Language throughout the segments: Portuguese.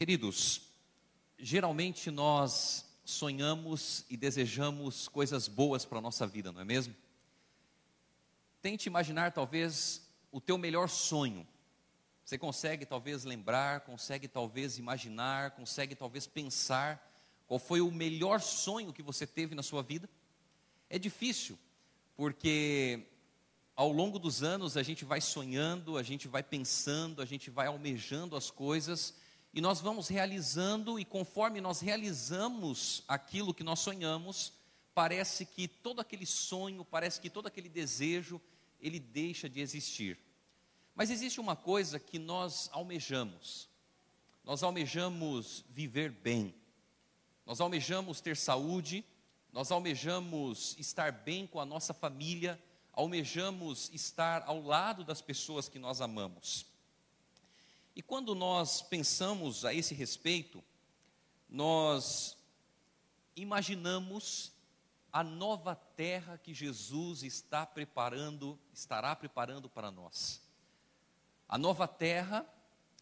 Queridos, geralmente nós sonhamos e desejamos coisas boas para a nossa vida, não é mesmo? Tente imaginar talvez o teu melhor sonho. Você consegue talvez lembrar, consegue talvez imaginar, consegue talvez pensar qual foi o melhor sonho que você teve na sua vida? É difícil, porque ao longo dos anos a gente vai sonhando, a gente vai pensando, a gente vai almejando as coisas e nós vamos realizando, e conforme nós realizamos aquilo que nós sonhamos, parece que todo aquele sonho, parece que todo aquele desejo, ele deixa de existir. Mas existe uma coisa que nós almejamos. Nós almejamos viver bem. Nós almejamos ter saúde, nós almejamos estar bem com a nossa família, almejamos estar ao lado das pessoas que nós amamos. E quando nós pensamos a esse respeito, nós imaginamos a nova terra que Jesus está preparando, estará preparando para nós. A nova terra,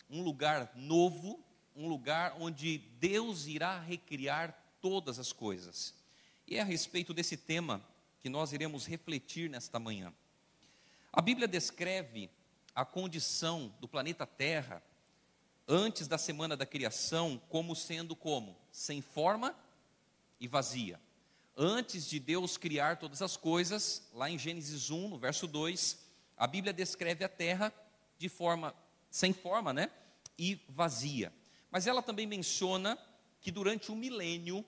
um lugar novo, um lugar onde Deus irá recriar todas as coisas. E é a respeito desse tema que nós iremos refletir nesta manhã. A Bíblia descreve a condição do planeta Terra antes da semana da criação como sendo como sem forma e vazia. Antes de Deus criar todas as coisas, lá em Gênesis 1, no verso 2, a Bíblia descreve a terra de forma sem forma, né? E vazia. Mas ela também menciona que durante o milênio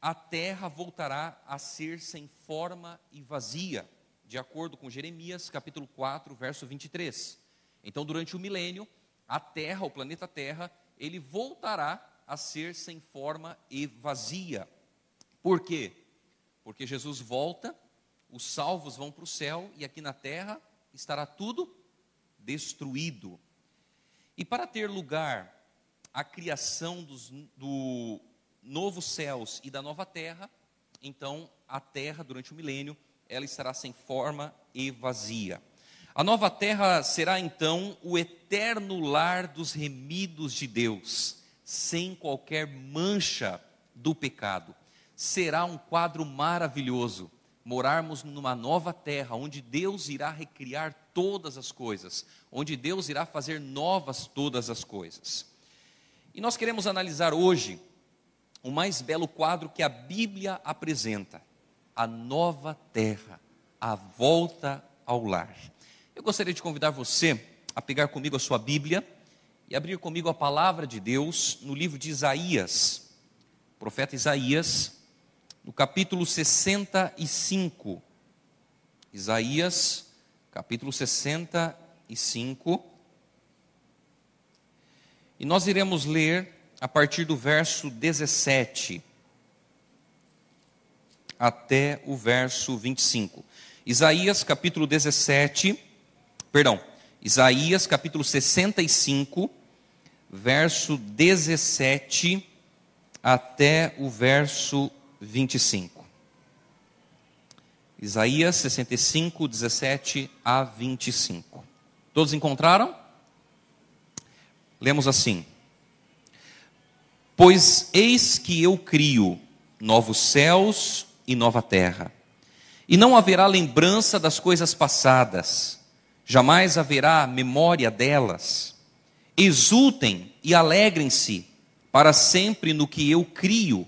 a terra voltará a ser sem forma e vazia, de acordo com Jeremias, capítulo 4, verso 23. Então, durante o milênio, a Terra, o planeta Terra, ele voltará a ser sem forma e vazia. Por quê? Porque Jesus volta, os salvos vão para o céu e aqui na terra estará tudo destruído. E para ter lugar a criação dos, do novos céus e da nova terra, então a terra, durante o milênio, ela estará sem forma e vazia. A nova terra será então o eterno lar dos remidos de Deus, sem qualquer mancha do pecado. Será um quadro maravilhoso morarmos numa nova terra, onde Deus irá recriar todas as coisas, onde Deus irá fazer novas todas as coisas. E nós queremos analisar hoje o mais belo quadro que a Bíblia apresenta: a nova terra, a volta ao lar. Eu gostaria de convidar você a pegar comigo a sua Bíblia e abrir comigo a palavra de Deus no livro de Isaías, profeta Isaías, no capítulo 65. Isaías, capítulo 65. E nós iremos ler a partir do verso 17 até o verso 25. Isaías capítulo 17 perdão, Isaías capítulo 65, verso 17 até o verso 25. Isaías 65, 17 a 25. Todos encontraram? Lemos assim: Pois eis que eu crio novos céus e nova terra, e não haverá lembrança das coisas passadas jamais haverá memória delas. Exultem e alegrem-se para sempre no que eu crio,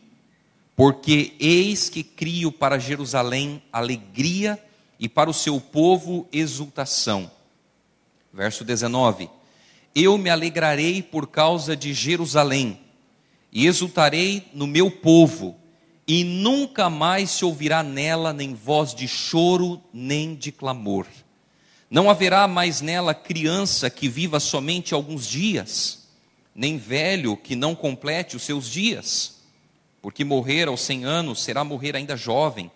porque eis que crio para Jerusalém alegria e para o seu povo exultação. Verso 19: Eu me alegrarei por causa de Jerusalém, e exultarei no meu povo, e nunca mais se ouvirá nela nem voz de choro, nem de clamor não haverá mais nela criança que viva somente alguns dias, nem velho que não complete os seus dias, porque morrer aos cem anos será morrer ainda jovem,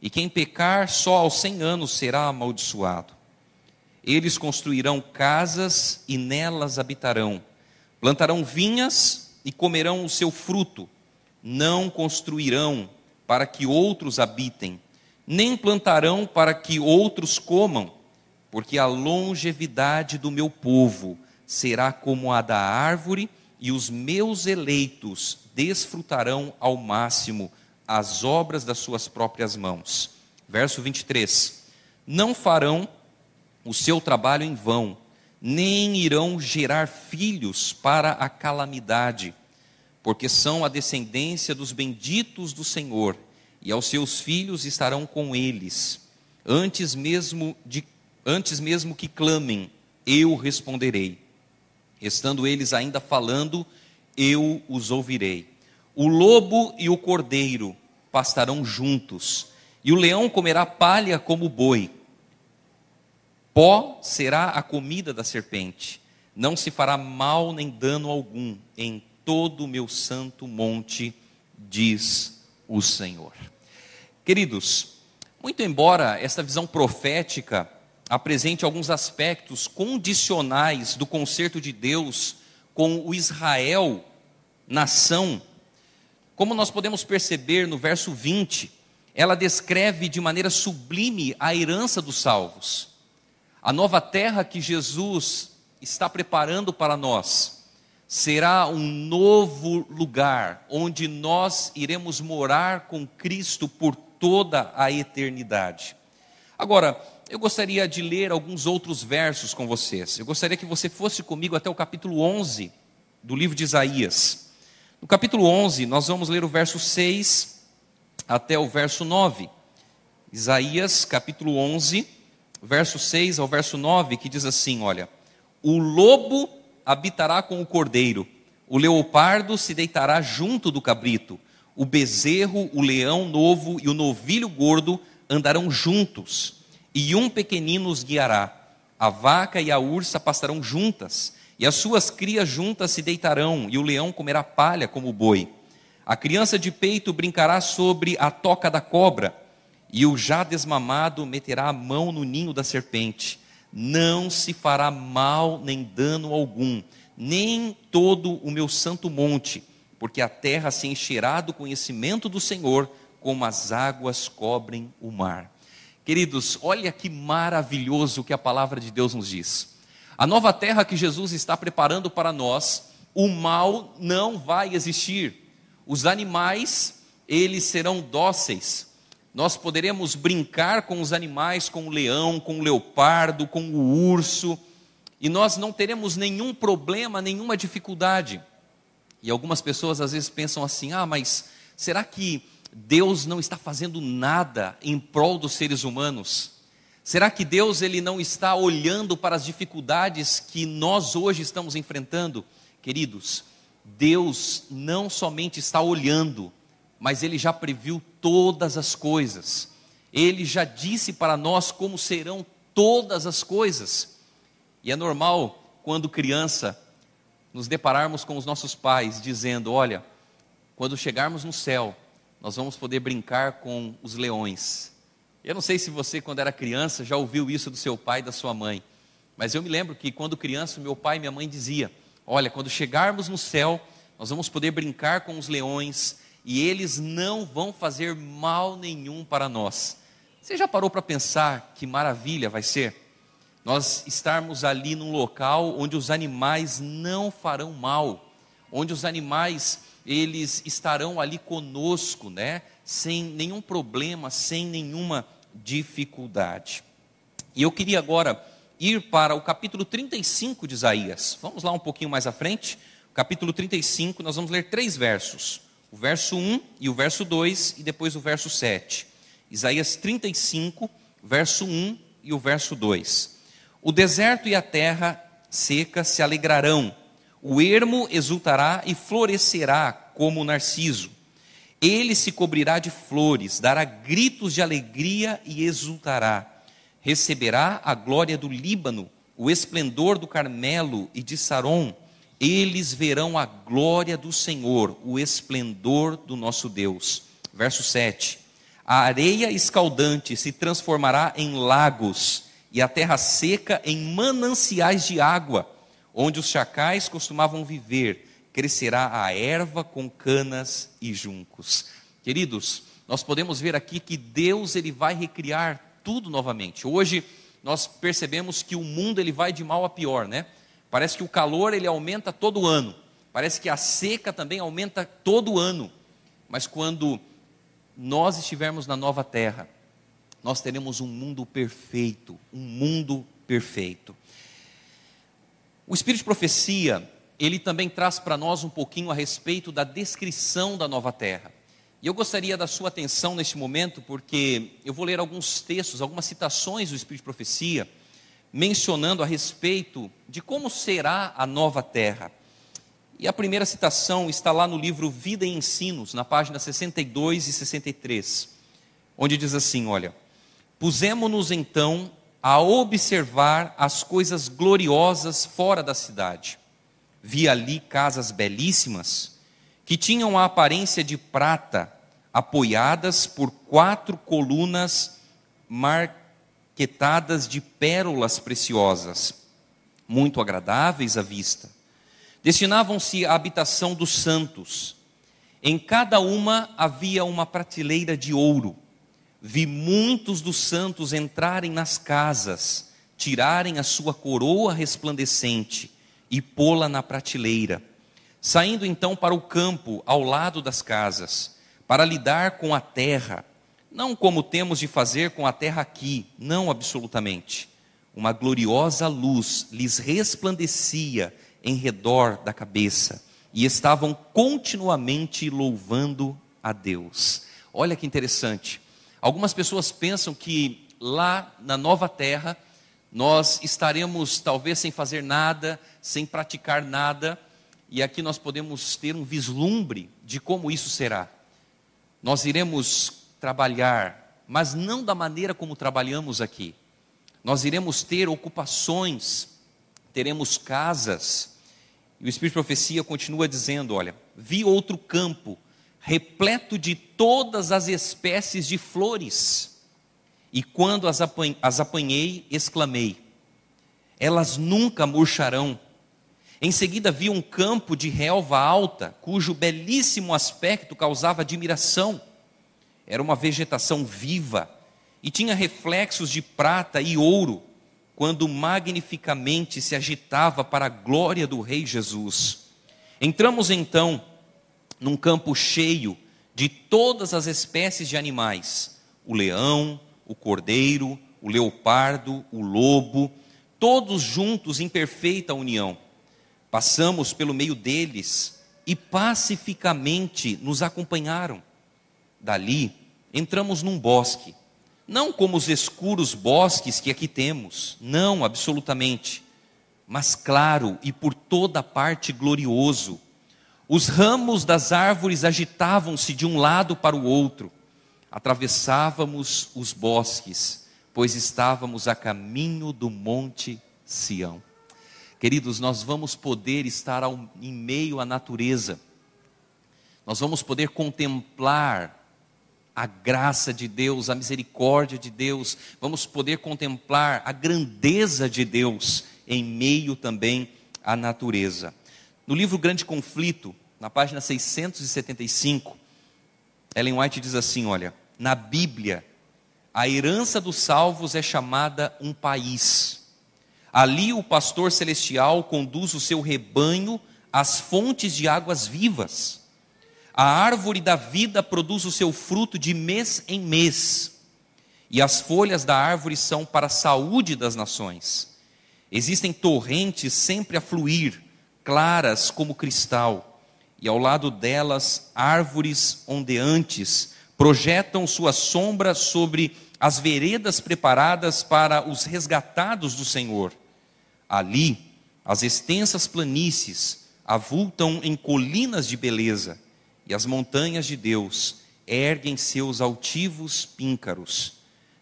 e quem pecar só aos cem anos será amaldiçoado. Eles construirão casas e nelas habitarão, plantarão vinhas e comerão o seu fruto, não construirão para que outros habitem, nem plantarão para que outros comam porque a longevidade do meu povo será como a da árvore e os meus eleitos desfrutarão ao máximo as obras das suas próprias mãos. Verso 23: Não farão o seu trabalho em vão, nem irão gerar filhos para a calamidade, porque são a descendência dos benditos do Senhor, e aos seus filhos estarão com eles. Antes mesmo de antes mesmo que clamem, eu responderei. Estando eles ainda falando, eu os ouvirei. O lobo e o cordeiro pastarão juntos, e o leão comerá palha como o boi. Pó será a comida da serpente. Não se fará mal nem dano algum em todo o meu santo monte, diz o Senhor. Queridos, muito embora esta visão profética apresente alguns aspectos condicionais do concerto de Deus com o Israel, nação, como nós podemos perceber no verso 20, ela descreve de maneira sublime a herança dos salvos. A nova terra que Jesus está preparando para nós será um novo lugar onde nós iremos morar com Cristo por toda a eternidade. Agora, eu gostaria de ler alguns outros versos com vocês. Eu gostaria que você fosse comigo até o capítulo 11 do livro de Isaías. No capítulo 11, nós vamos ler o verso 6 até o verso 9. Isaías, capítulo 11, verso 6 ao verso 9, que diz assim: Olha, o lobo habitará com o cordeiro, o leopardo se deitará junto do cabrito, o bezerro, o leão novo e o novilho gordo andarão juntos e um pequenino os guiará. A vaca e a ursa pastarão juntas, e as suas crias juntas se deitarão, e o leão comerá palha como o boi. A criança de peito brincará sobre a toca da cobra, e o já desmamado meterá a mão no ninho da serpente. Não se fará mal nem dano algum, nem todo o meu santo monte, porque a terra se encherá do conhecimento do Senhor, como as águas cobrem o mar. Queridos, olha que maravilhoso que a palavra de Deus nos diz. A nova terra que Jesus está preparando para nós, o mal não vai existir. Os animais, eles serão dóceis. Nós poderemos brincar com os animais, com o leão, com o leopardo, com o urso, e nós não teremos nenhum problema, nenhuma dificuldade. E algumas pessoas às vezes pensam assim: ah, mas será que Deus não está fazendo nada em prol dos seres humanos? Será que Deus ele não está olhando para as dificuldades que nós hoje estamos enfrentando? Queridos, Deus não somente está olhando, mas ele já previu todas as coisas. Ele já disse para nós como serão todas as coisas. E é normal, quando criança, nos depararmos com os nossos pais dizendo: Olha, quando chegarmos no céu, nós vamos poder brincar com os leões. Eu não sei se você, quando era criança, já ouviu isso do seu pai e da sua mãe, mas eu me lembro que quando criança, meu pai e minha mãe dizia: Olha, quando chegarmos no céu, nós vamos poder brincar com os leões e eles não vão fazer mal nenhum para nós. Você já parou para pensar que maravilha vai ser? Nós estarmos ali num local onde os animais não farão mal, onde os animais eles estarão ali conosco, né? Sem nenhum problema, sem nenhuma dificuldade. E eu queria agora ir para o capítulo 35 de Isaías. Vamos lá um pouquinho mais à frente. Capítulo 35, nós vamos ler três versos: o verso 1 e o verso 2, e depois o verso 7. Isaías 35, verso 1 e o verso 2. O deserto e a terra seca se alegrarão o ermo exultará e florescerá como o narciso. Ele se cobrirá de flores, dará gritos de alegria e exultará. Receberá a glória do Líbano, o esplendor do Carmelo e de Saron. Eles verão a glória do Senhor, o esplendor do nosso Deus. Verso 7. A areia escaldante se transformará em lagos, e a terra seca em mananciais de água onde os chacais costumavam viver, crescerá a erva com canas e juncos. Queridos, nós podemos ver aqui que Deus ele vai recriar tudo novamente. Hoje nós percebemos que o mundo ele vai de mal a pior, né? Parece que o calor ele aumenta todo ano. Parece que a seca também aumenta todo ano. Mas quando nós estivermos na nova terra, nós teremos um mundo perfeito, um mundo perfeito. O espírito de profecia, ele também traz para nós um pouquinho a respeito da descrição da nova terra. E eu gostaria da sua atenção neste momento, porque eu vou ler alguns textos, algumas citações do espírito de profecia, mencionando a respeito de como será a nova terra. E a primeira citação está lá no livro Vida e Ensinos, na página 62 e 63, onde diz assim: Olha, pusemos-nos então a observar as coisas gloriosas fora da cidade. Vi ali casas belíssimas, que tinham a aparência de prata, apoiadas por quatro colunas marquetadas de pérolas preciosas, muito agradáveis à vista destinavam-se à habitação dos santos. Em cada uma havia uma prateleira de ouro. Vi muitos dos santos entrarem nas casas, tirarem a sua coroa resplandecente e pô-la na prateleira. Saindo então para o campo, ao lado das casas, para lidar com a terra, não como temos de fazer com a terra aqui, não absolutamente. Uma gloriosa luz lhes resplandecia em redor da cabeça e estavam continuamente louvando a Deus. Olha que interessante. Algumas pessoas pensam que lá na nova terra nós estaremos talvez sem fazer nada, sem praticar nada, e aqui nós podemos ter um vislumbre de como isso será. Nós iremos trabalhar, mas não da maneira como trabalhamos aqui. Nós iremos ter ocupações, teremos casas, e o Espírito de Profecia continua dizendo: Olha, vi outro campo repleto de todas as espécies de flores, e quando as, as apanhei, exclamei: Elas nunca murcharão. Em seguida vi um campo de relva alta, cujo belíssimo aspecto causava admiração. Era uma vegetação viva e tinha reflexos de prata e ouro quando magnificamente se agitava para a glória do Rei Jesus. Entramos então num campo cheio de todas as espécies de animais: o leão, o cordeiro, o leopardo, o lobo, todos juntos em perfeita união. Passamos pelo meio deles e pacificamente nos acompanharam. Dali, entramos num bosque não como os escuros bosques que aqui temos, não, absolutamente, mas claro e por toda parte glorioso. Os ramos das árvores agitavam-se de um lado para o outro. Atravessávamos os bosques, pois estávamos a caminho do Monte Sião. Queridos, nós vamos poder estar ao, em meio à natureza, nós vamos poder contemplar a graça de Deus, a misericórdia de Deus, vamos poder contemplar a grandeza de Deus em meio também à natureza. No livro Grande Conflito, na página 675, Ellen White diz assim: olha, na Bíblia, a herança dos salvos é chamada um país. Ali o pastor celestial conduz o seu rebanho às fontes de águas vivas. A árvore da vida produz o seu fruto de mês em mês, e as folhas da árvore são para a saúde das nações. Existem torrentes sempre a fluir, claras como cristal, e ao lado delas árvores ondeantes projetam sua sombra sobre as veredas preparadas para os resgatados do Senhor. Ali, as extensas planícies avultam em colinas de beleza e as montanhas de Deus erguem seus altivos píncaros.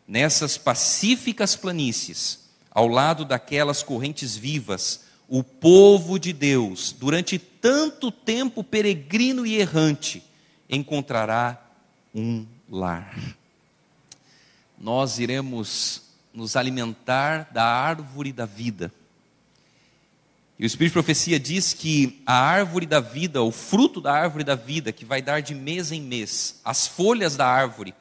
Nessas pacíficas planícies, ao lado daquelas correntes vivas, o povo de Deus, durante tanto tempo peregrino e errante, encontrará um lar. Nós iremos nos alimentar da árvore da vida e o Espírito de Profecia diz que a árvore da vida, o fruto da árvore da vida, que vai dar de mês em mês, as folhas da árvore,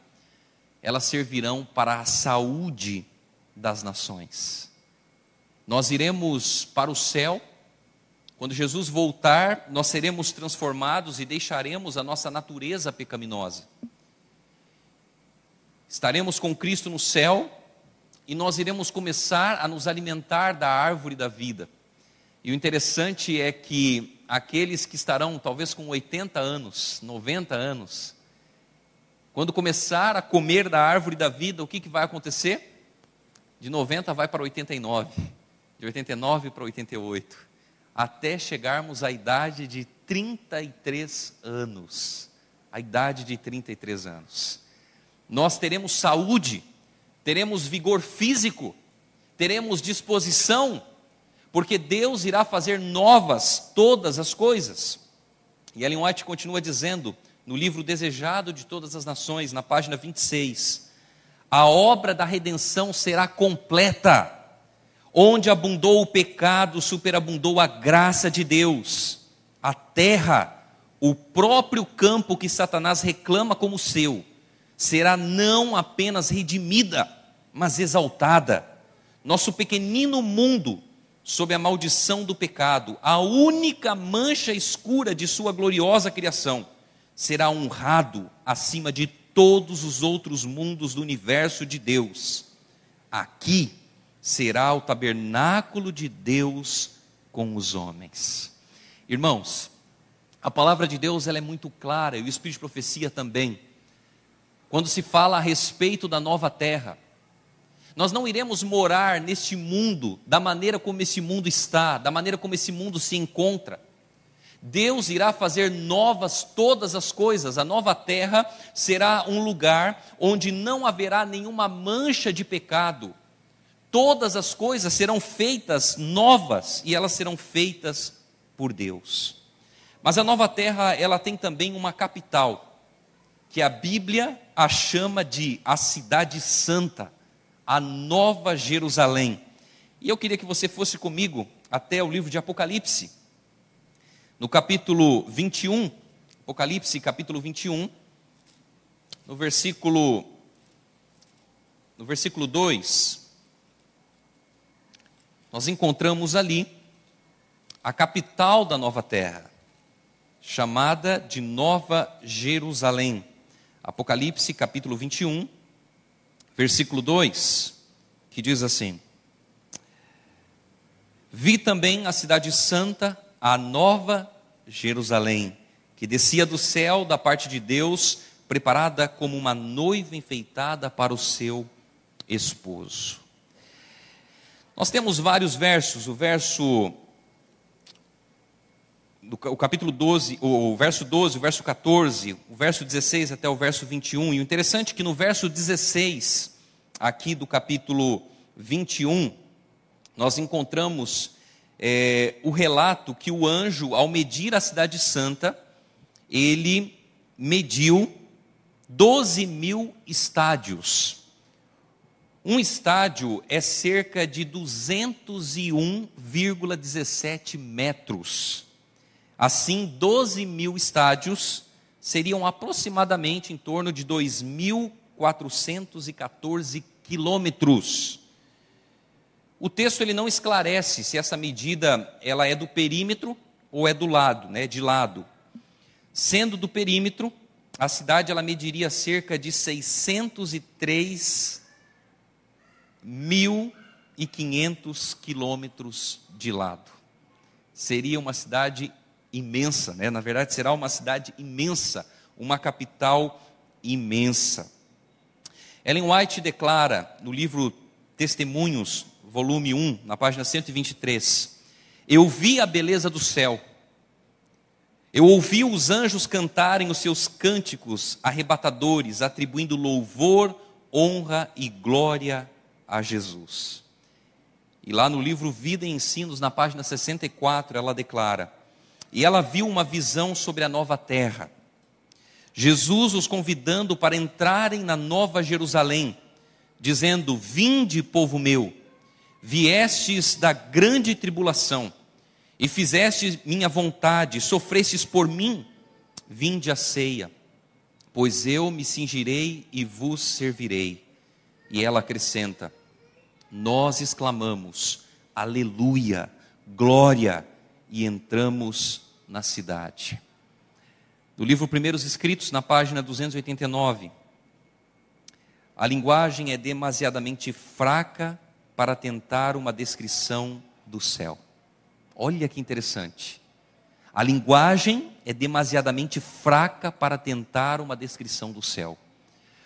elas servirão para a saúde das nações. Nós iremos para o céu Quando Jesus voltar, nós seremos transformados e deixaremos a nossa natureza pecaminosa. Estaremos com Cristo no céu e nós iremos começar a nos alimentar da árvore da vida. E o interessante é que aqueles que estarão talvez com 80 anos, 90 anos, quando começar a comer da árvore da vida, o que, que vai acontecer? De 90 vai para 89, de 89 para 88, até chegarmos à idade de 33 anos. A idade de 33 anos. Nós teremos saúde, teremos vigor físico, teremos disposição, porque Deus irá fazer novas todas as coisas. E Ellen White continua dizendo, no livro Desejado de Todas as Nações, na página 26, a obra da redenção será completa. Onde abundou o pecado, superabundou a graça de Deus. A terra, o próprio campo que Satanás reclama como seu, será não apenas redimida, mas exaltada. Nosso pequenino mundo, sob a maldição do pecado, a única mancha escura de sua gloriosa criação, será honrado acima de todos os outros mundos do universo de Deus. Aqui será o tabernáculo de Deus com os homens. Irmãos, a palavra de Deus ela é muito clara e o Espírito de profecia também quando se fala a respeito da nova terra. Nós não iremos morar neste mundo da maneira como esse mundo está, da maneira como esse mundo se encontra. Deus irá fazer novas todas as coisas. A nova terra será um lugar onde não haverá nenhuma mancha de pecado. Todas as coisas serão feitas novas e elas serão feitas por Deus. Mas a nova terra, ela tem também uma capital que a Bíblia a chama de a cidade santa, a nova Jerusalém. E eu queria que você fosse comigo até o livro de Apocalipse, no capítulo 21, Apocalipse, capítulo 21, no versículo no versículo 2, nós encontramos ali a capital da nova terra, chamada de Nova Jerusalém. Apocalipse capítulo 21, versículo 2, que diz assim: Vi também a cidade santa, a nova Jerusalém, que descia do céu da parte de Deus, preparada como uma noiva enfeitada para o seu esposo. Nós temos vários versos, o verso o capítulo 12, o verso 12, o verso 14, o verso 16 até o verso 21. E o interessante é que no verso 16, aqui do capítulo 21, nós encontramos é, o relato que o anjo, ao medir a cidade santa, ele mediu 12 mil estádios. Um estádio é cerca de 201,17 metros. Assim, 12 mil estádios seriam aproximadamente em torno de 2.414 quilômetros. O texto ele não esclarece se essa medida ela é do perímetro ou é do lado, né, de lado. Sendo do perímetro, a cidade ela mediria cerca de 603.500 quilômetros de lado. Seria uma cidade imensa, né? na verdade será uma cidade imensa, uma capital imensa. Ellen White declara no livro Testemunhos, volume 1, na página 123: Eu vi a beleza do céu, eu ouvi os anjos cantarem os seus cânticos arrebatadores, atribuindo louvor, honra e glória a Jesus. E lá no livro Vida e Ensinos, na página 64, ela declara: e ela viu uma visão sobre a nova terra. Jesus os convidando para entrarem na nova Jerusalém, dizendo: Vinde, povo meu, viestes da grande tribulação, e fizestes minha vontade, sofrestes por mim, vinde a ceia, pois eu me cingirei e vos servirei. E ela acrescenta: Nós exclamamos, Aleluia, glória e entramos na cidade. Do livro Primeiros Escritos, na página 289. A linguagem é demasiadamente fraca para tentar uma descrição do céu. Olha que interessante. A linguagem é demasiadamente fraca para tentar uma descrição do céu.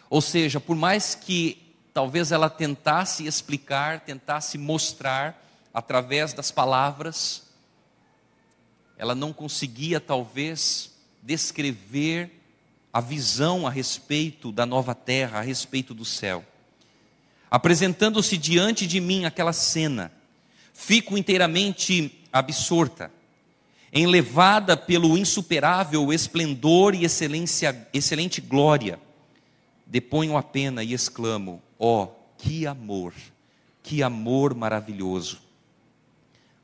Ou seja, por mais que talvez ela tentasse explicar, tentasse mostrar através das palavras, ela não conseguia talvez descrever a visão a respeito da nova terra, a respeito do céu. Apresentando-se diante de mim aquela cena, fico inteiramente absorta, enlevada pelo insuperável esplendor e excelência, excelente glória. Deponho a pena e exclamo: ó, oh, que amor, que amor maravilhoso.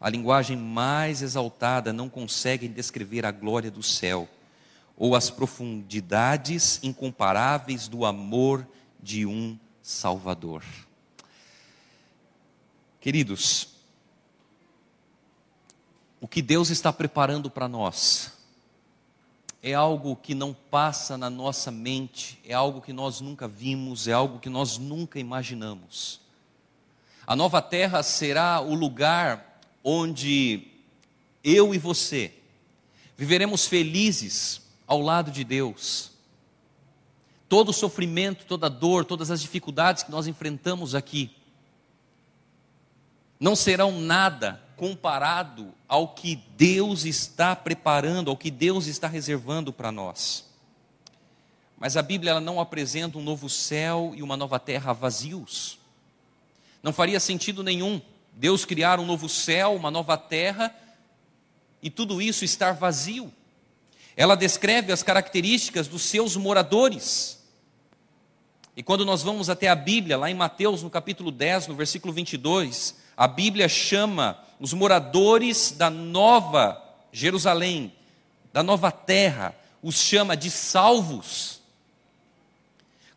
A linguagem mais exaltada não consegue descrever a glória do céu ou as profundidades incomparáveis do amor de um Salvador. Queridos, o que Deus está preparando para nós é algo que não passa na nossa mente, é algo que nós nunca vimos, é algo que nós nunca imaginamos. A nova terra será o lugar onde eu e você viveremos felizes ao lado de Deus. Todo o sofrimento, toda a dor, todas as dificuldades que nós enfrentamos aqui não serão nada comparado ao que Deus está preparando, ao que Deus está reservando para nós. Mas a Bíblia ela não apresenta um novo céu e uma nova terra vazios. Não faria sentido nenhum Deus criar um novo céu, uma nova terra e tudo isso estar vazio. Ela descreve as características dos seus moradores. E quando nós vamos até a Bíblia, lá em Mateus, no capítulo 10, no versículo 22, a Bíblia chama os moradores da nova Jerusalém, da nova terra, os chama de salvos.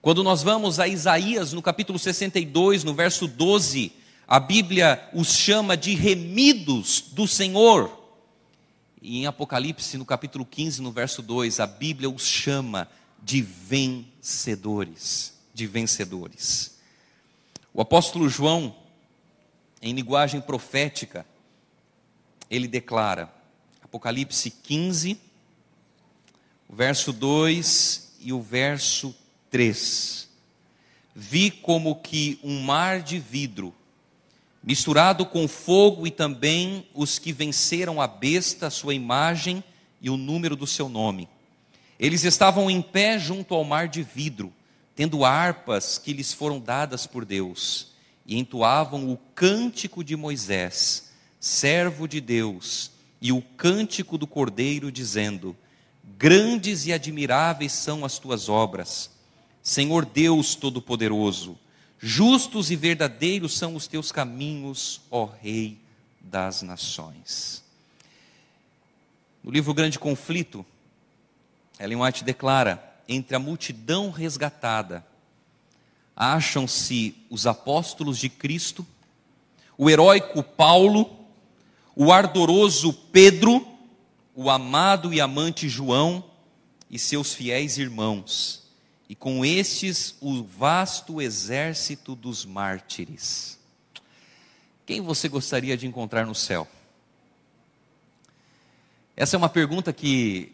Quando nós vamos a Isaías, no capítulo 62, no verso 12, a Bíblia os chama de remidos do Senhor. E em Apocalipse, no capítulo 15, no verso 2, a Bíblia os chama de vencedores, de vencedores. O apóstolo João, em linguagem profética, ele declara, Apocalipse 15, o verso 2 e o verso 3. Vi como que um mar de vidro misturado com fogo e também os que venceram a besta, sua imagem e o número do seu nome. Eles estavam em pé junto ao mar de vidro, tendo harpas que lhes foram dadas por Deus, e entoavam o cântico de Moisés, servo de Deus, e o cântico do Cordeiro, dizendo: Grandes e admiráveis são as tuas obras, Senhor Deus Todo-Poderoso Justos e verdadeiros são os teus caminhos, ó Rei das Nações. No livro Grande Conflito, Ellen White declara: entre a multidão resgatada, acham-se os apóstolos de Cristo, o heróico Paulo, o ardoroso Pedro, o amado e amante João e seus fiéis irmãos e com estes o vasto exército dos mártires. Quem você gostaria de encontrar no céu? Essa é uma pergunta que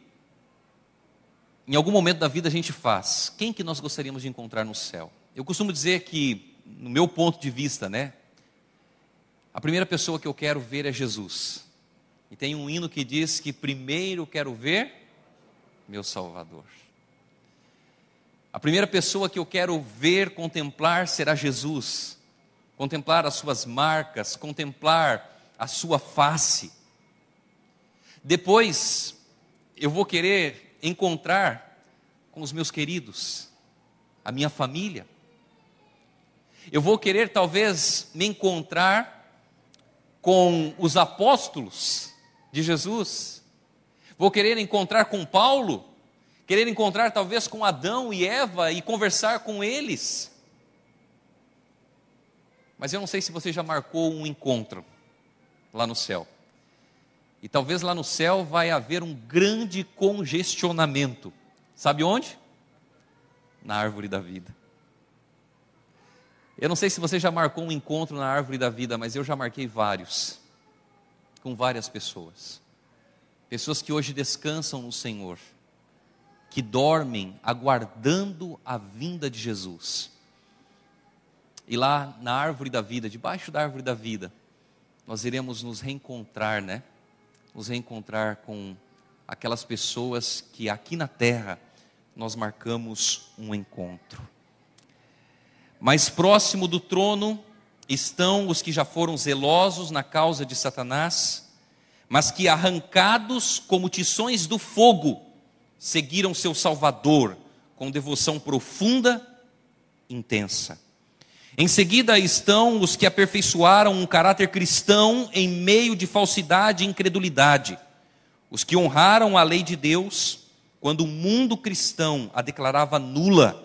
em algum momento da vida a gente faz. Quem que nós gostaríamos de encontrar no céu? Eu costumo dizer que, no meu ponto de vista, né, a primeira pessoa que eu quero ver é Jesus. E tem um hino que diz que primeiro quero ver meu Salvador. A primeira pessoa que eu quero ver, contemplar, será Jesus. Contemplar as suas marcas, contemplar a sua face. Depois, eu vou querer encontrar com os meus queridos, a minha família. Eu vou querer talvez me encontrar com os apóstolos de Jesus. Vou querer encontrar com Paulo querer encontrar talvez com Adão e Eva e conversar com eles. Mas eu não sei se você já marcou um encontro lá no céu. E talvez lá no céu vai haver um grande congestionamento. Sabe onde? Na árvore da vida. Eu não sei se você já marcou um encontro na árvore da vida, mas eu já marquei vários, com várias pessoas. Pessoas que hoje descansam no Senhor, que dormem aguardando a vinda de Jesus. E lá na árvore da vida, debaixo da árvore da vida, nós iremos nos reencontrar, né? Nos reencontrar com aquelas pessoas que aqui na terra nós marcamos um encontro. Mais próximo do trono estão os que já foram zelosos na causa de Satanás, mas que arrancados como tições do fogo, seguiram seu Salvador com devoção profunda, intensa. Em seguida estão os que aperfeiçoaram um caráter cristão em meio de falsidade e incredulidade, os que honraram a lei de Deus quando o mundo cristão a declarava nula,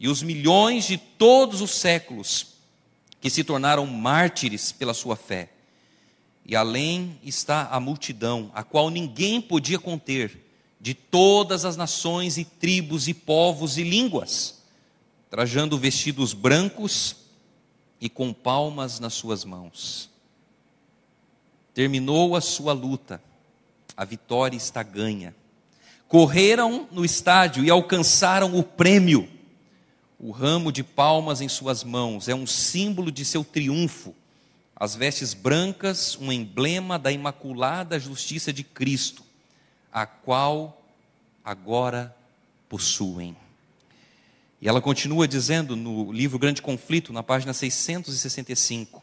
e os milhões de todos os séculos que se tornaram mártires pela sua fé. E além está a multidão, a qual ninguém podia conter, de todas as nações e tribos e povos e línguas, trajando vestidos brancos e com palmas nas suas mãos. Terminou a sua luta, a vitória está ganha. Correram no estádio e alcançaram o prêmio. O ramo de palmas em suas mãos é um símbolo de seu triunfo. As vestes brancas, um emblema da imaculada justiça de Cristo a qual agora possuem. E ela continua dizendo no livro Grande Conflito, na página 665: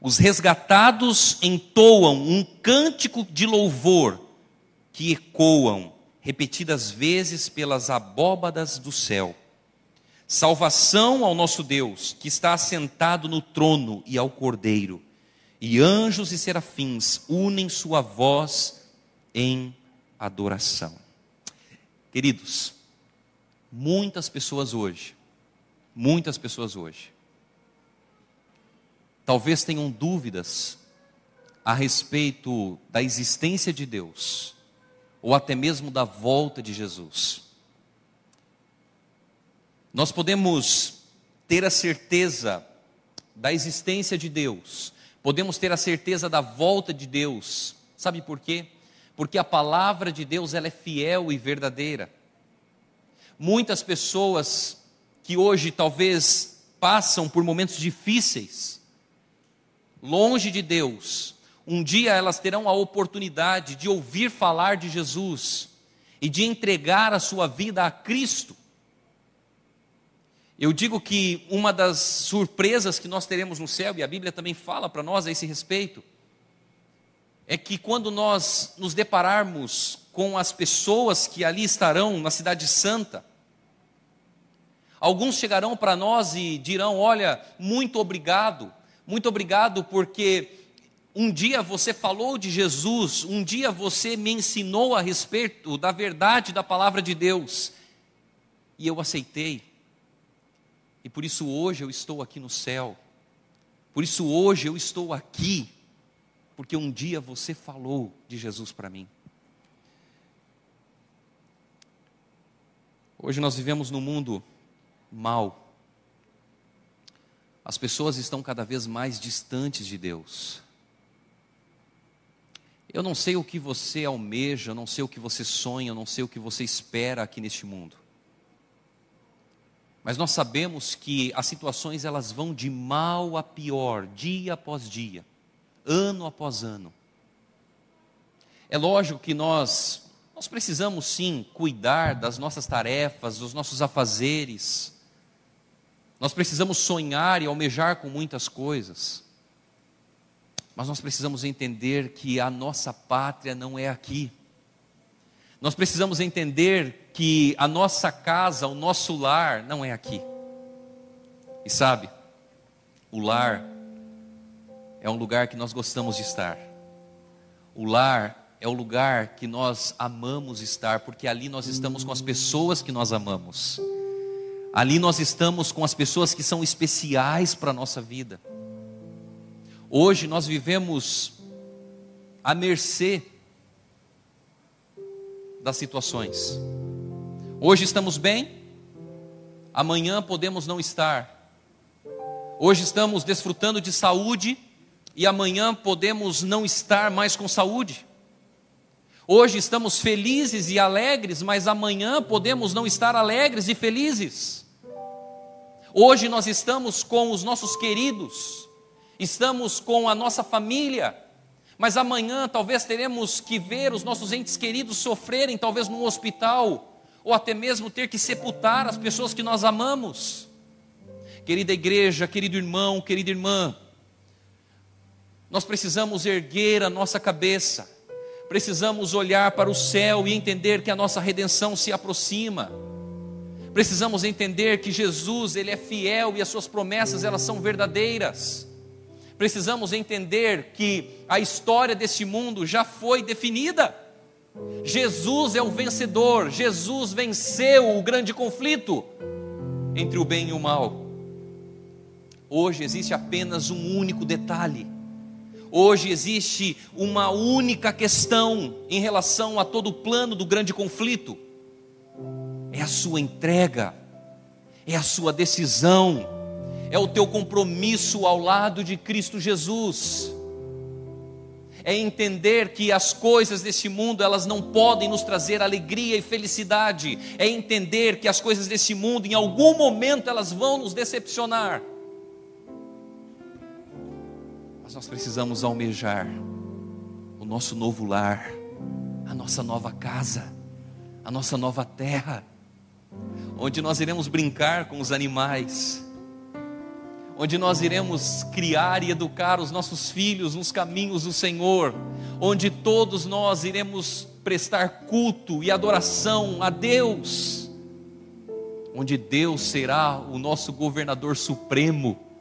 Os resgatados entoam um cântico de louvor que ecoam repetidas vezes pelas abóbadas do céu. Salvação ao nosso Deus, que está assentado no trono e ao Cordeiro. E anjos e serafins unem sua voz em adoração. Queridos, muitas pessoas hoje, muitas pessoas hoje, talvez tenham dúvidas a respeito da existência de Deus, ou até mesmo da volta de Jesus. Nós podemos ter a certeza da existência de Deus, podemos ter a certeza da volta de Deus, sabe por quê? Porque a palavra de Deus ela é fiel e verdadeira. Muitas pessoas que hoje talvez passam por momentos difíceis, longe de Deus, um dia elas terão a oportunidade de ouvir falar de Jesus e de entregar a sua vida a Cristo. Eu digo que uma das surpresas que nós teremos no céu, e a Bíblia também fala para nós a esse respeito, é que quando nós nos depararmos com as pessoas que ali estarão na Cidade Santa, alguns chegarão para nós e dirão: Olha, muito obrigado, muito obrigado porque um dia você falou de Jesus, um dia você me ensinou a respeito da verdade da palavra de Deus, e eu aceitei, e por isso hoje eu estou aqui no céu, por isso hoje eu estou aqui porque um dia você falou de Jesus para mim. Hoje nós vivemos num mundo mal. As pessoas estão cada vez mais distantes de Deus. Eu não sei o que você almeja, eu não sei o que você sonha, eu não sei o que você espera aqui neste mundo. Mas nós sabemos que as situações elas vão de mal a pior, dia após dia ano após ano. É lógico que nós nós precisamos sim cuidar das nossas tarefas, dos nossos afazeres. Nós precisamos sonhar e almejar com muitas coisas. Mas nós precisamos entender que a nossa pátria não é aqui. Nós precisamos entender que a nossa casa, o nosso lar não é aqui. E sabe, o lar é um lugar que nós gostamos de estar. O lar é o lugar que nós amamos estar, porque ali nós estamos com as pessoas que nós amamos. Ali nós estamos com as pessoas que são especiais para a nossa vida. Hoje nós vivemos à mercê das situações. Hoje estamos bem, amanhã podemos não estar. Hoje estamos desfrutando de saúde e amanhã podemos não estar mais com saúde. Hoje estamos felizes e alegres, mas amanhã podemos não estar alegres e felizes. Hoje nós estamos com os nossos queridos, estamos com a nossa família, mas amanhã talvez teremos que ver os nossos entes queridos sofrerem, talvez num hospital, ou até mesmo ter que sepultar as pessoas que nós amamos. Querida igreja, querido irmão, querida irmã, nós precisamos erguer a nossa cabeça, precisamos olhar para o céu e entender que a nossa redenção se aproxima. Precisamos entender que Jesus, ele é fiel e as suas promessas, elas são verdadeiras. Precisamos entender que a história deste mundo já foi definida. Jesus é o vencedor, Jesus venceu o grande conflito entre o bem e o mal. Hoje existe apenas um único detalhe. Hoje existe uma única questão em relação a todo o plano do grande conflito. É a sua entrega, é a sua decisão, é o teu compromisso ao lado de Cristo Jesus é entender que as coisas desse mundo elas não podem nos trazer alegria e felicidade, é entender que as coisas desse mundo em algum momento elas vão nos decepcionar. Mas nós precisamos almejar o nosso novo lar, a nossa nova casa, a nossa nova terra, onde nós iremos brincar com os animais onde nós iremos criar e educar os nossos filhos nos caminhos do Senhor, onde todos nós iremos prestar culto e adoração a Deus, onde Deus será o nosso governador supremo.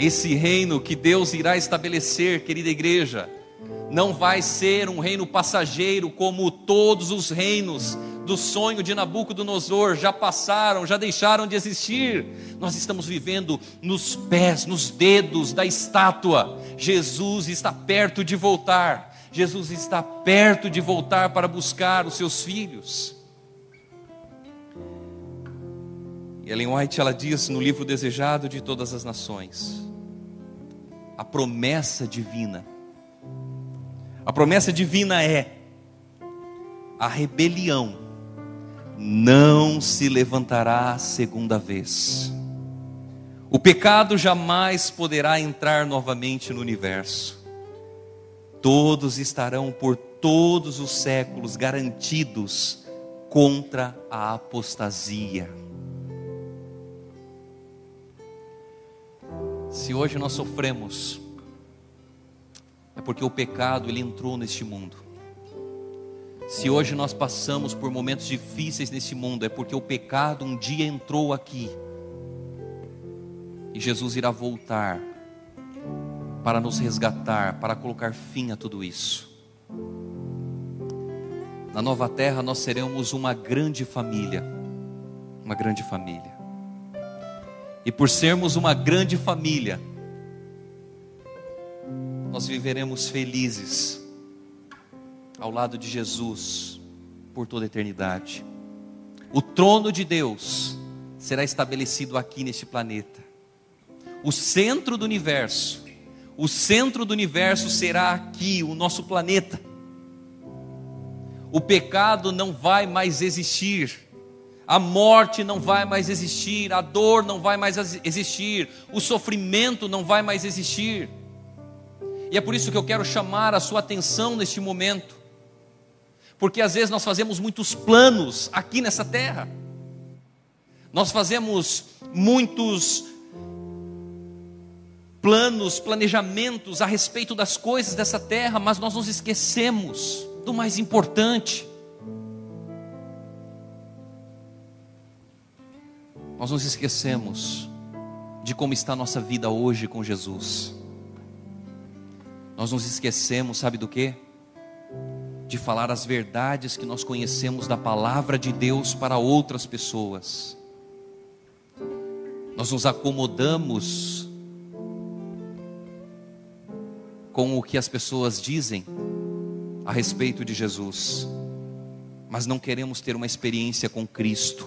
Esse reino que Deus irá estabelecer, querida igreja, não vai ser um reino passageiro como todos os reinos do sonho de Nabucodonosor já passaram, já deixaram de existir. Nós estamos vivendo nos pés, nos dedos da estátua. Jesus está perto de voltar. Jesus está perto de voltar para buscar os seus filhos. E Ellen White ela diz no livro Desejado de Todas as Nações: a promessa divina. A promessa divina é a rebelião não se levantará segunda vez. O pecado jamais poderá entrar novamente no universo. Todos estarão por todos os séculos garantidos contra a apostasia. Se hoje nós sofremos, é porque o pecado ele entrou neste mundo. Se hoje nós passamos por momentos difíceis nesse mundo, é porque o pecado um dia entrou aqui. E Jesus irá voltar para nos resgatar, para colocar fim a tudo isso. Na nova terra nós seremos uma grande família, uma grande família. E por sermos uma grande família, nós viveremos felizes ao lado de Jesus por toda a eternidade. O trono de Deus será estabelecido aqui neste planeta. O centro do universo, o centro do universo será aqui, o nosso planeta. O pecado não vai mais existir. A morte não vai mais existir, a dor não vai mais existir, o sofrimento não vai mais existir. E é por isso que eu quero chamar a sua atenção neste momento porque às vezes nós fazemos muitos planos aqui nessa terra, nós fazemos muitos planos, planejamentos a respeito das coisas dessa terra, mas nós nos esquecemos do mais importante. Nós nos esquecemos de como está a nossa vida hoje com Jesus. Nós nos esquecemos, sabe do que? de falar as verdades que nós conhecemos da palavra de Deus para outras pessoas. Nós nos acomodamos com o que as pessoas dizem a respeito de Jesus. mas não queremos ter uma experiência com Cristo,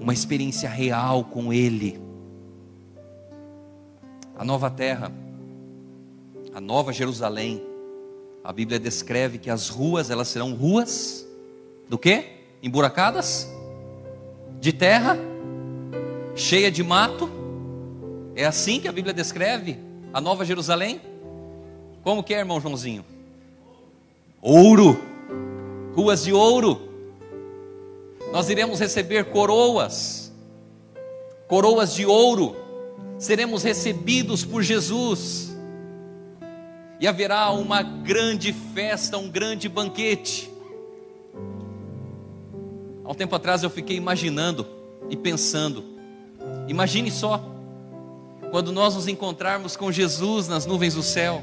uma experiência real com Ele. A nova terra, a nova Jerusalém, a Bíblia descreve que as ruas, elas serão ruas do quê? Emburacadas? De terra? Cheia de mato? É assim que a Bíblia descreve a nova Jerusalém? Como que é, irmão Joãozinho? Ouro ruas de ouro. Nós iremos receber coroas, coroas de ouro. Seremos recebidos por Jesus. E haverá uma grande festa, um grande banquete. Há um tempo atrás eu fiquei imaginando e pensando. Imagine só, quando nós nos encontrarmos com Jesus nas nuvens do céu.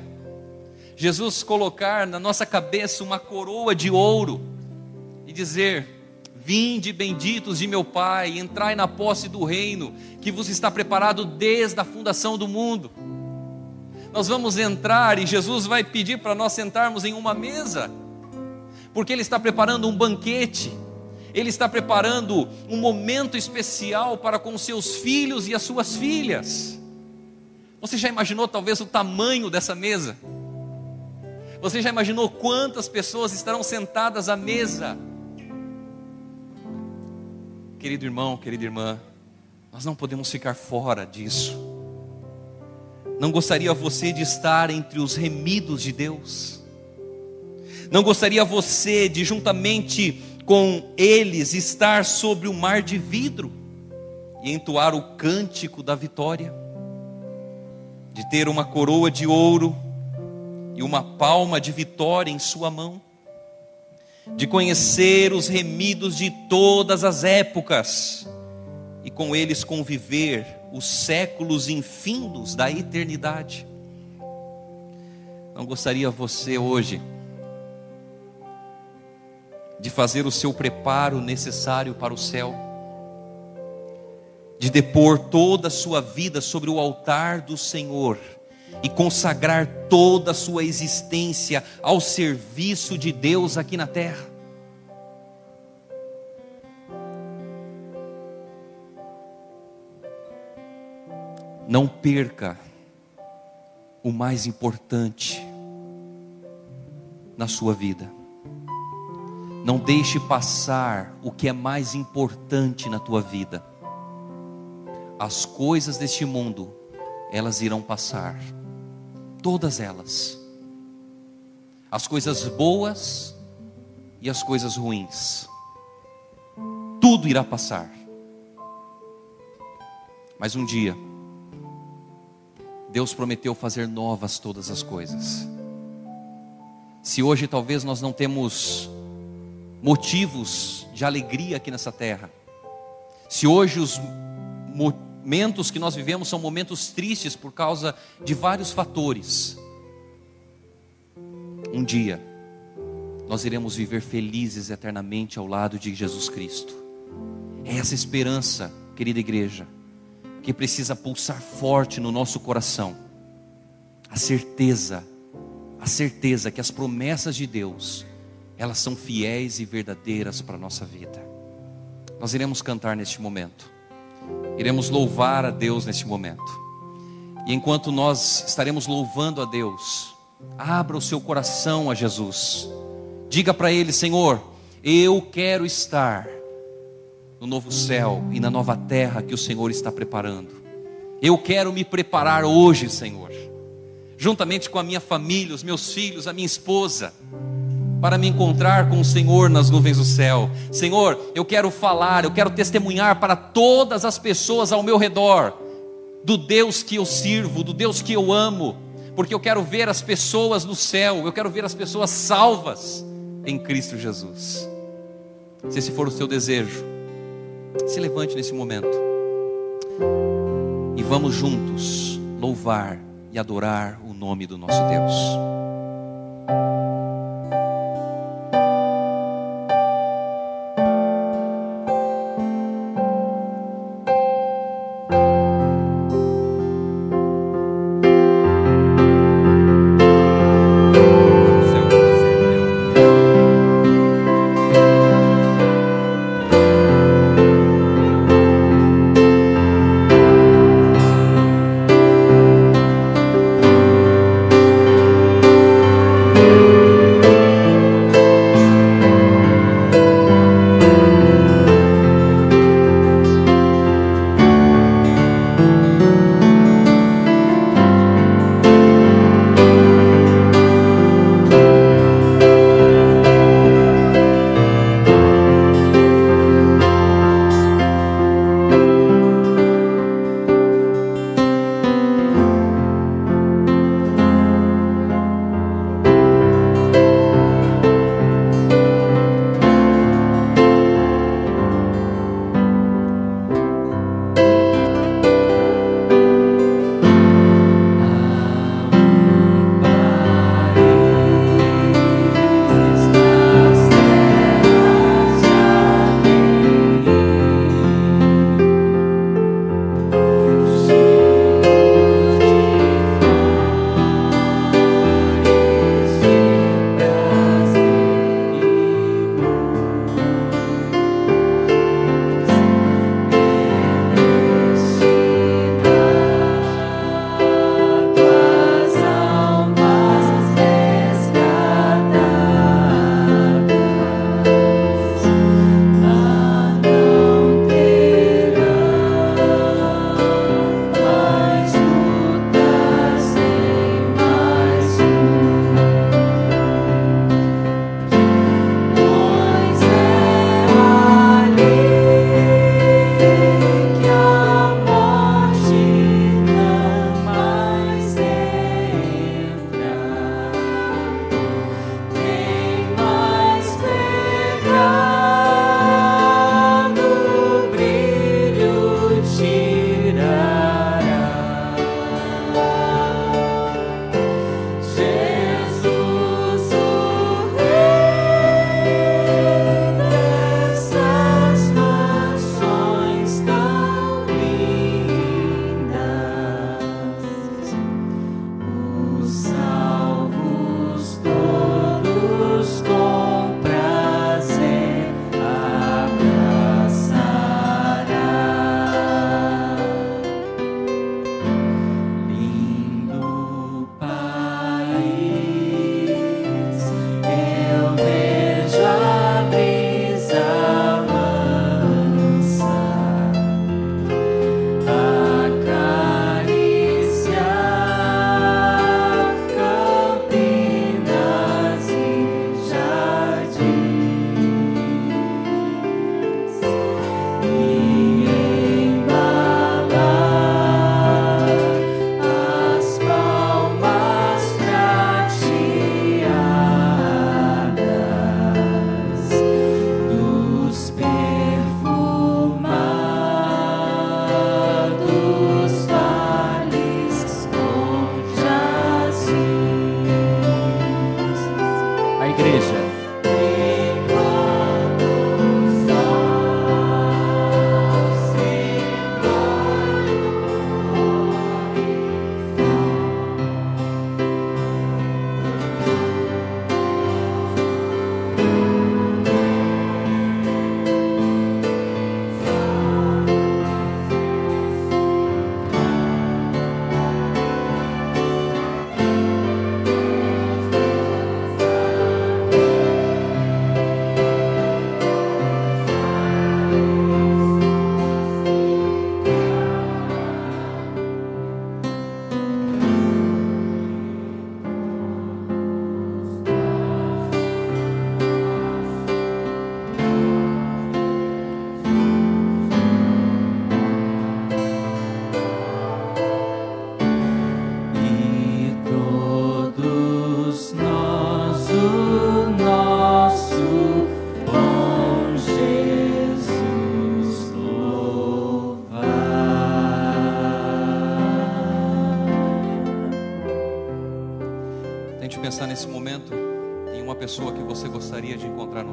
Jesus colocar na nossa cabeça uma coroa de ouro e dizer: Vinde benditos de meu Pai, entrai na posse do reino que vos está preparado desde a fundação do mundo. Nós vamos entrar e Jesus vai pedir para nós sentarmos em uma mesa, porque Ele está preparando um banquete, Ele está preparando um momento especial para com seus filhos e as suas filhas. Você já imaginou talvez o tamanho dessa mesa? Você já imaginou quantas pessoas estarão sentadas à mesa? Querido irmão, querida irmã, nós não podemos ficar fora disso. Não gostaria você de estar entre os remidos de Deus? Não gostaria você de, juntamente com eles, estar sobre o mar de vidro e entoar o cântico da vitória? De ter uma coroa de ouro e uma palma de vitória em sua mão, de conhecer os remidos de todas as épocas e com eles conviver os séculos infindos da eternidade. Não gostaria você hoje de fazer o seu preparo necessário para o céu, de depor toda a sua vida sobre o altar do Senhor e consagrar toda a sua existência ao serviço de Deus aqui na terra. Não perca o mais importante na sua vida. Não deixe passar o que é mais importante na tua vida. As coisas deste mundo, elas irão passar todas elas. As coisas boas e as coisas ruins. Tudo irá passar. Mas um dia, Deus prometeu fazer novas todas as coisas. Se hoje talvez nós não temos motivos de alegria aqui nessa terra, se hoje os momentos que nós vivemos são momentos tristes por causa de vários fatores. Um dia, nós iremos viver felizes eternamente ao lado de Jesus Cristo. É essa esperança, querida igreja, que precisa pulsar forte no nosso coração. A certeza, a certeza que as promessas de Deus, elas são fiéis e verdadeiras para a nossa vida. Nós iremos cantar neste momento. Iremos louvar a Deus neste momento. E enquanto nós estaremos louvando a Deus, abra o seu coração a Jesus. Diga para Ele: Senhor, eu quero estar no novo céu e na nova terra que o Senhor está preparando. Eu quero me preparar hoje, Senhor, juntamente com a minha família, os meus filhos, a minha esposa para me encontrar com o Senhor nas nuvens do céu. Senhor, eu quero falar, eu quero testemunhar para todas as pessoas ao meu redor do Deus que eu sirvo, do Deus que eu amo, porque eu quero ver as pessoas no céu, eu quero ver as pessoas salvas em Cristo Jesus. Se esse for o seu desejo, se levante nesse momento e vamos juntos louvar e adorar o nome do nosso Deus.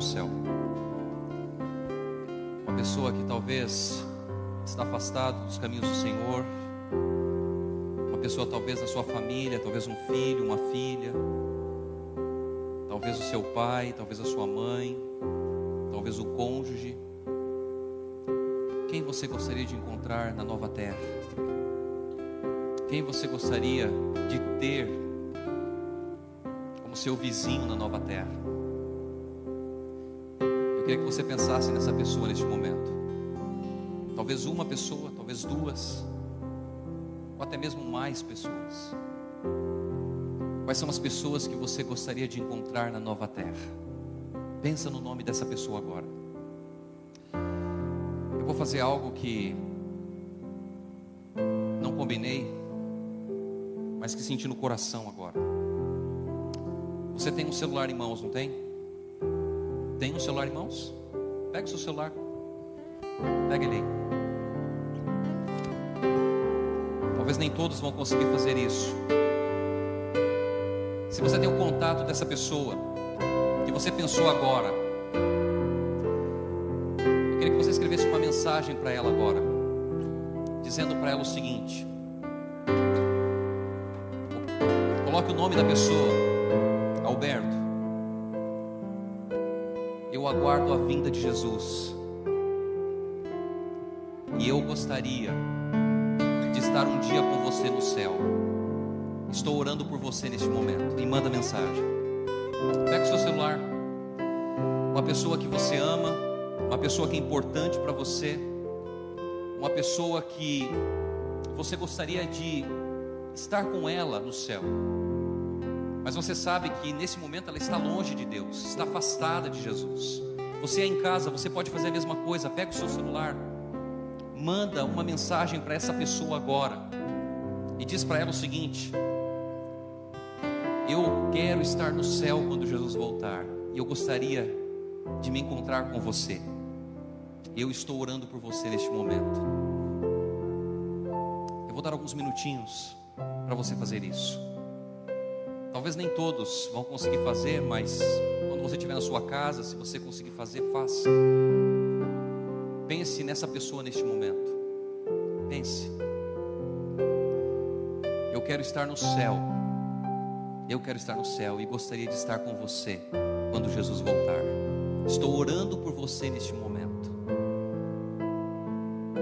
Céu. Uma pessoa que talvez está afastado dos caminhos do Senhor. Uma pessoa talvez da sua família, talvez um filho, uma filha. Talvez o seu pai, talvez a sua mãe, talvez o cônjuge. Quem você gostaria de encontrar na nova terra? Quem você gostaria de ter como seu vizinho na nova terra? Queria que você pensasse nessa pessoa neste momento. Talvez uma pessoa, talvez duas, ou até mesmo mais pessoas. Quais são as pessoas que você gostaria de encontrar na nova terra? Pensa no nome dessa pessoa agora. Eu vou fazer algo que não combinei, mas que senti no coração agora. Você tem um celular em mãos, não tem? Tem um celular em mãos? Pega o seu celular. Pega ele aí. Talvez nem todos vão conseguir fazer isso. Se você tem o contato dessa pessoa que você pensou agora, eu queria que você escrevesse uma mensagem para ela agora, dizendo para ela o seguinte: coloque o nome da pessoa, aguardo a vinda de Jesus. E eu gostaria de estar um dia com você no céu. Estou orando por você neste momento. E manda mensagem. Pega o seu celular. Uma pessoa que você ama, uma pessoa que é importante para você, uma pessoa que você gostaria de estar com ela no céu. Mas você sabe que nesse momento ela está longe de Deus, está afastada de Jesus. Você é em casa, você pode fazer a mesma coisa. Pega o seu celular, manda uma mensagem para essa pessoa agora e diz para ela o seguinte: Eu quero estar no céu quando Jesus voltar e eu gostaria de me encontrar com você. Eu estou orando por você neste momento. Eu vou dar alguns minutinhos para você fazer isso. Talvez nem todos vão conseguir fazer, mas quando você estiver na sua casa, se você conseguir fazer, faça. Pense nessa pessoa neste momento. Pense. Eu quero estar no céu. Eu quero estar no céu e gostaria de estar com você quando Jesus voltar. Estou orando por você neste momento.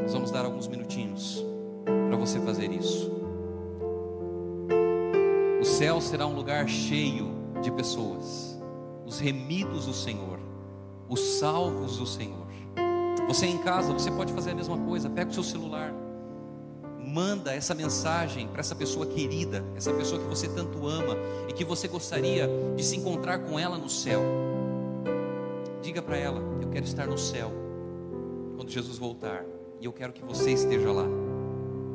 Nós vamos dar alguns minutinhos para você fazer isso. Céu será um lugar cheio de pessoas, os remidos do Senhor, os salvos do Senhor. Você em casa, você pode fazer a mesma coisa. Pega o seu celular, manda essa mensagem para essa pessoa querida, essa pessoa que você tanto ama e que você gostaria de se encontrar com ela no céu. Diga para ela: Eu quero estar no céu quando Jesus voltar e eu quero que você esteja lá.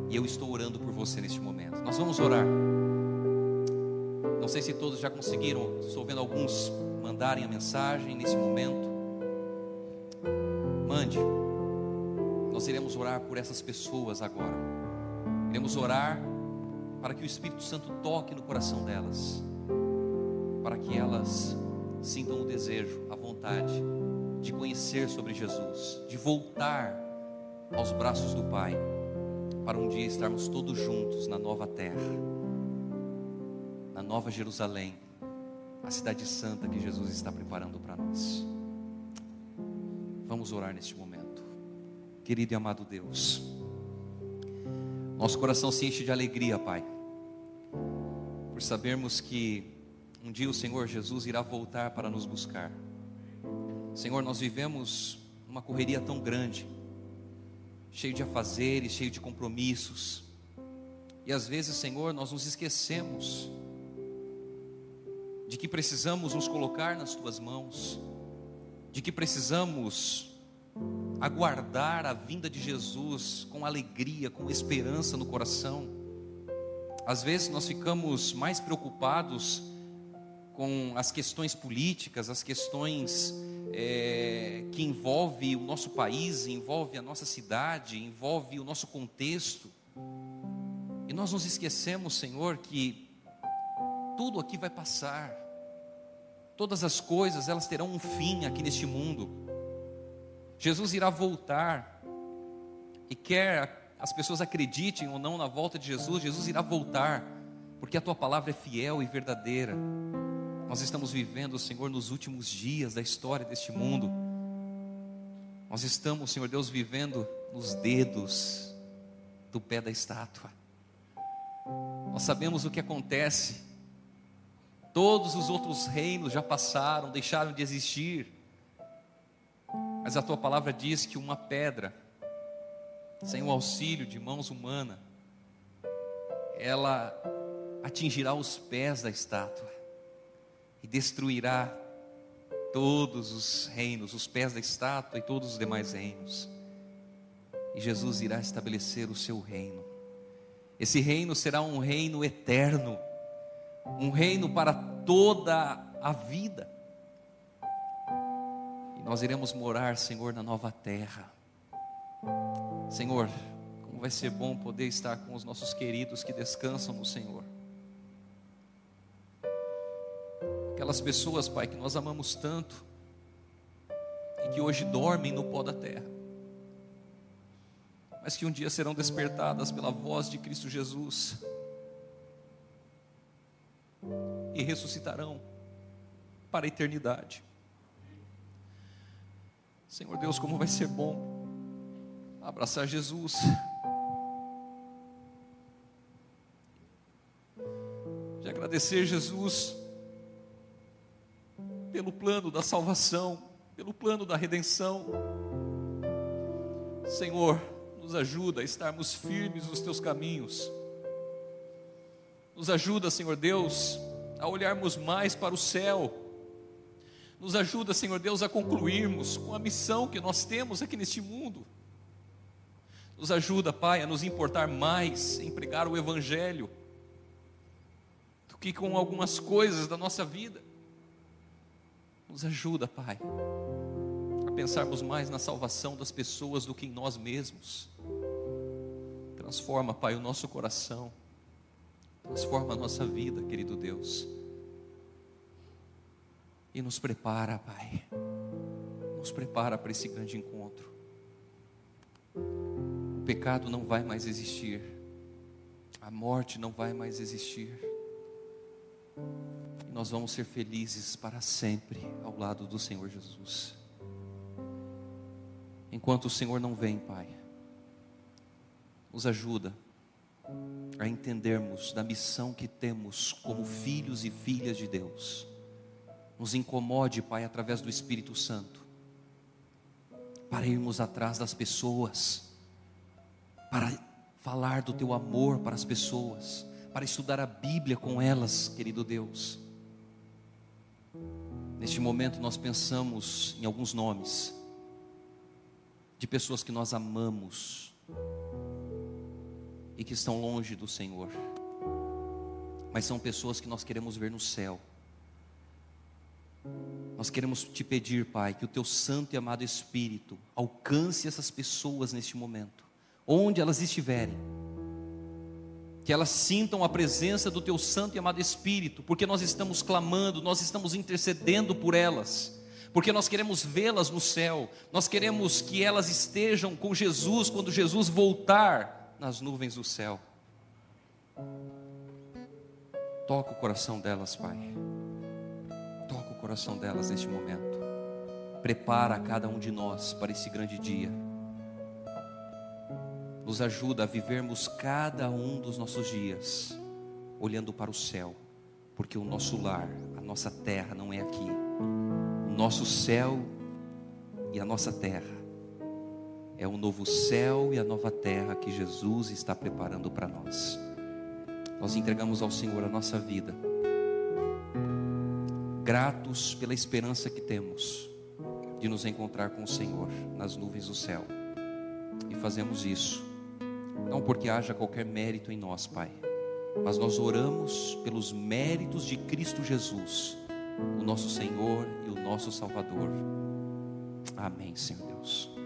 E eu estou orando por você neste momento. Nós vamos orar. Não sei se todos já conseguiram, estou vendo alguns mandarem a mensagem nesse momento. Mande. Nós iremos orar por essas pessoas agora. Iremos orar para que o Espírito Santo toque no coração delas, para que elas sintam o desejo, a vontade de conhecer sobre Jesus, de voltar aos braços do Pai, para um dia estarmos todos juntos na nova terra, na nova Jerusalém, a cidade santa que Jesus está preparando para nós. Vamos orar neste momento. Querido e amado Deus, nosso coração se enche de alegria, Pai, por sabermos que um dia o Senhor Jesus irá voltar para nos buscar. Senhor, nós vivemos uma correria tão grande, cheio de afazeres, cheio de compromissos, e às vezes, Senhor, nós nos esquecemos de que precisamos nos colocar nas tuas mãos, de que precisamos aguardar a vinda de Jesus com alegria, com esperança no coração. Às vezes nós ficamos mais preocupados com as questões políticas, as questões é, que envolve o nosso país, envolve a nossa cidade, envolve o nosso contexto. E nós nos esquecemos, Senhor, que Tudo aqui vai passar. Todas as coisas, elas terão um fim aqui neste mundo. Jesus irá voltar. E quer as pessoas acreditem ou não na volta de Jesus, Jesus irá voltar, porque a tua palavra é fiel e verdadeira. Nós estamos vivendo, Senhor, nos últimos dias da história deste mundo. Nós estamos, Senhor Deus, vivendo nos dedos do pé da estátua. Nós sabemos o que acontece. Todos os outros reinos já passaram, deixaram de existir. Mas a tua palavra diz que uma pedra, sem o auxílio de mãos humanas, ela atingirá os pés da estátua e destruirá todos os reinos, os pés da estátua e todos os demais reinos. E Jesus irá estabelecer o seu reino. Esse reino será um reino eterno, um reino para toda a vida. E nós iremos morar, Senhor, na nova terra. Senhor, como vai ser bom poder estar com os nossos queridos que descansam no Senhor. Aquelas pessoas, Pai, que nós amamos tanto e que hoje dormem no pó da terra, mas que um dia serão despertadas pela voz de Cristo Jesus e ressuscitarão para a eternidade. Senhor Deus, como vai ser bom abraçar Jesus. De agradecer Jesus pelo plano da salvação, pelo plano da redenção. Senhor, nos ajuda a estarmos firmes nos teus caminhos. Nos ajuda, Senhor Deus, a olharmos mais para o céu. Nos ajuda, Senhor Deus, a concluirmos com a missão que nós temos aqui neste mundo. Nos ajuda, Pai, a nos importar mais em pregar o Evangelho do que com algumas coisas da nossa vida. Nos ajuda, Pai, a pensarmos mais na salvação das pessoas do que em nós mesmos. Transforma, Pai, o nosso coração. Transforma a nossa vida, querido Deus. E nos prepara, Pai. Nos prepara para esse grande encontro. O pecado não vai mais existir. A morte não vai mais existir nós vamos ser felizes para sempre ao lado do Senhor Jesus. Enquanto o Senhor não vem, Pai, nos ajuda a entendermos da missão que temos como filhos e filhas de Deus. Nos incomode, Pai, através do Espírito Santo, para irmos atrás das pessoas, para falar do Teu amor para as pessoas, para estudar a Bíblia com elas, querido Deus Neste momento nós pensamos em alguns nomes de pessoas que nós amamos e que estão longe do Senhor, mas são pessoas que nós queremos ver no céu. Nós queremos te pedir, Pai, que o teu santo e amado Espírito alcance essas pessoas neste momento, onde elas estiverem. Que elas sintam a presença do Teu Santo e amado Espírito, porque nós estamos clamando, nós estamos intercedendo por elas, porque nós queremos vê-las no céu, nós queremos que elas estejam com Jesus quando Jesus voltar nas nuvens do céu. Toca o coração delas, Pai. Toca o coração delas neste momento. Prepara cada um de nós para esse grande dia nos ajuda a vivermos cada um dos nossos dias olhando para o céu, porque o nosso lar, a nossa terra não é aqui. O nosso céu e a nossa terra é o novo céu e a nova terra que Jesus está preparando para nós. Nós entregamos ao Senhor a nossa vida, gratos pela esperança que temos de nos encontrar com o Senhor nas nuvens do céu. E fazemos isso não porque haja qualquer mérito em nós, Pai, mas nós oramos pelos méritos de Cristo Jesus, o nosso Senhor e o nosso Salvador. Amém, Senhor Deus.